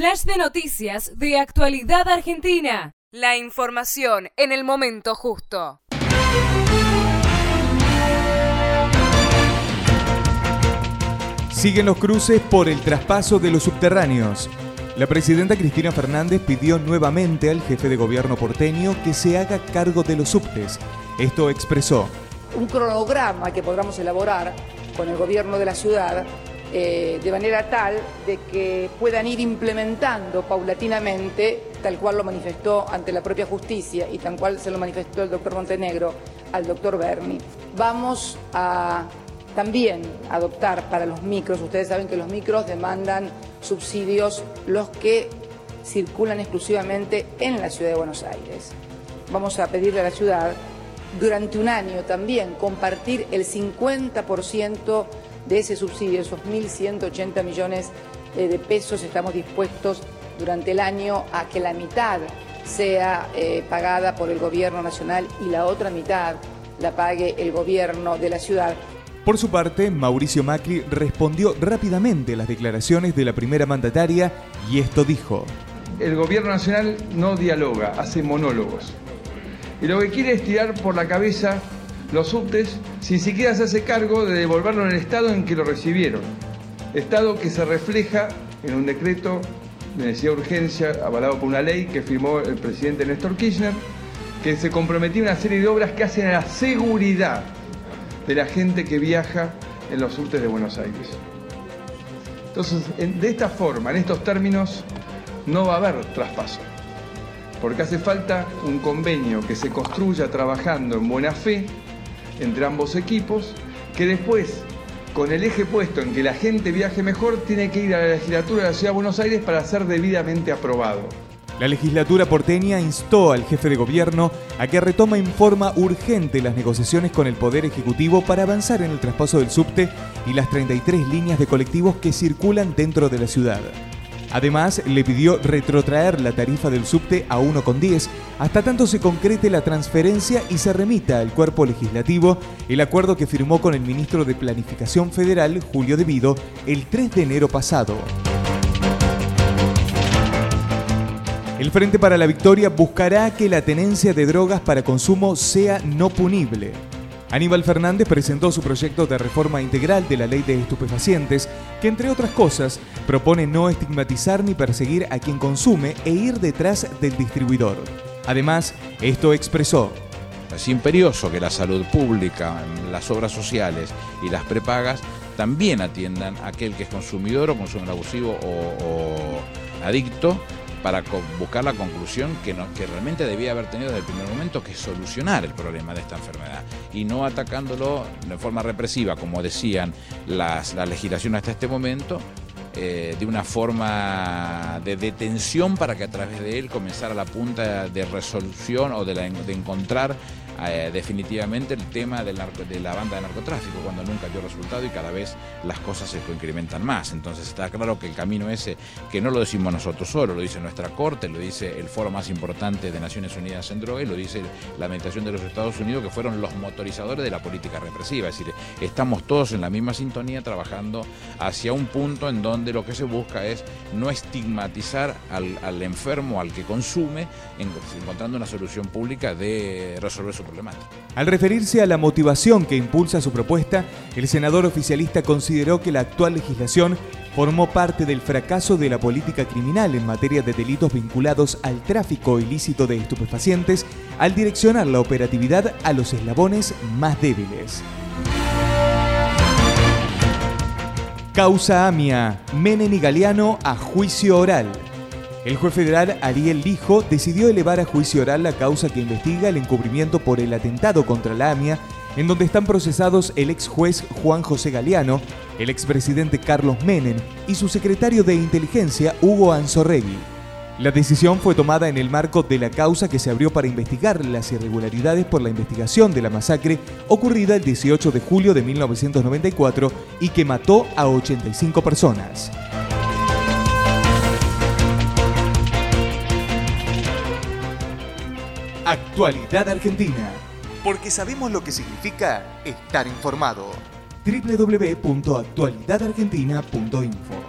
flash de noticias de actualidad argentina. La información en el momento justo. Siguen los cruces por el traspaso de los subterráneos. La presidenta Cristina Fernández pidió nuevamente al jefe de gobierno porteño que se haga cargo de los subtes. Esto expresó. Un cronograma que podamos elaborar con el gobierno de la ciudad eh, de manera tal de que puedan ir implementando paulatinamente, tal cual lo manifestó ante la propia justicia y tal cual se lo manifestó el doctor Montenegro al doctor Berni. Vamos a también adoptar para los micros, ustedes saben que los micros demandan subsidios los que circulan exclusivamente en la ciudad de Buenos Aires. Vamos a pedirle a la ciudad durante un año también compartir el 50% de ese subsidio, esos 1.180 millones eh, de pesos, estamos dispuestos durante el año a que la mitad sea eh, pagada por el gobierno nacional y la otra mitad la pague el gobierno de la ciudad. Por su parte, Mauricio Macri respondió rápidamente a las declaraciones de la primera mandataria y esto dijo. El gobierno nacional no dialoga, hace monólogos. Y lo que quiere es tirar por la cabeza los subtes sin siquiera se hace cargo de devolverlo en el estado en que lo recibieron. Estado que se refleja en un decreto de necesidad de urgencia avalado por una ley que firmó el presidente Néstor Kirchner, que se comprometió una serie de obras que hacen a la seguridad de la gente que viaja en los subtes de Buenos Aires. Entonces, de esta forma, en estos términos, no va a haber traspaso, porque hace falta un convenio que se construya trabajando en buena fe entre ambos equipos, que después, con el eje puesto en que la gente viaje mejor, tiene que ir a la legislatura de la Ciudad de Buenos Aires para ser debidamente aprobado. La legislatura porteña instó al jefe de gobierno a que retoma en forma urgente las negociaciones con el Poder Ejecutivo para avanzar en el traspaso del subte y las 33 líneas de colectivos que circulan dentro de la ciudad. Además, le pidió retrotraer la tarifa del subte a 1,10 hasta tanto se concrete la transferencia y se remita al cuerpo legislativo el acuerdo que firmó con el ministro de Planificación Federal, Julio Devido, el 3 de enero pasado. El Frente para la Victoria buscará que la tenencia de drogas para consumo sea no punible. Aníbal Fernández presentó su proyecto de reforma integral de la ley de estupefacientes, que entre otras cosas propone no estigmatizar ni perseguir a quien consume e ir detrás del distribuidor. Además, esto expresó. Es imperioso que la salud pública, las obras sociales y las prepagas también atiendan a aquel que es consumidor o consumidor abusivo o, o adicto para buscar la conclusión que, que realmente debía haber tenido desde el primer momento, que es solucionar el problema de esta enfermedad. Y no atacándolo de forma represiva, como decían las, la legislación hasta este momento, eh, de una forma de detención para que a través de él comenzara la punta de resolución o de, de encontrar eh, definitivamente el tema de la banda de narcotráfico, cuando nunca dio resultado y cada vez las cosas se incrementan más. Entonces está claro que el camino ese, que no lo decimos nosotros solo, lo dice nuestra Corte, lo dice el foro más importante de Naciones Unidas en droga y lo dice la Administración de los Estados Unidos, que fueron los motorizadores de la política represiva. Estamos todos en la misma sintonía trabajando hacia un punto en donde lo que se busca es no estigmatizar al, al enfermo, al que consume, encontrando una solución pública de resolver su al referirse a la motivación que impulsa su propuesta, el senador oficialista consideró que la actual legislación formó parte del fracaso de la política criminal en materia de delitos vinculados al tráfico ilícito de estupefacientes al direccionar la operatividad a los eslabones más débiles. Causa AMIA, Menem y Galeano a juicio oral. El juez federal Ariel Lijo decidió elevar a juicio oral la causa que investiga el encubrimiento por el atentado contra la AMIA, en donde están procesados el ex juez Juan José Galeano, el expresidente Carlos Menem y su secretario de inteligencia Hugo Anzorregui. La decisión fue tomada en el marco de la causa que se abrió para investigar las irregularidades por la investigación de la masacre ocurrida el 18 de julio de 1994 y que mató a 85 personas. Actualidad Argentina. Porque sabemos lo que significa estar informado. www.actualidadargentina.info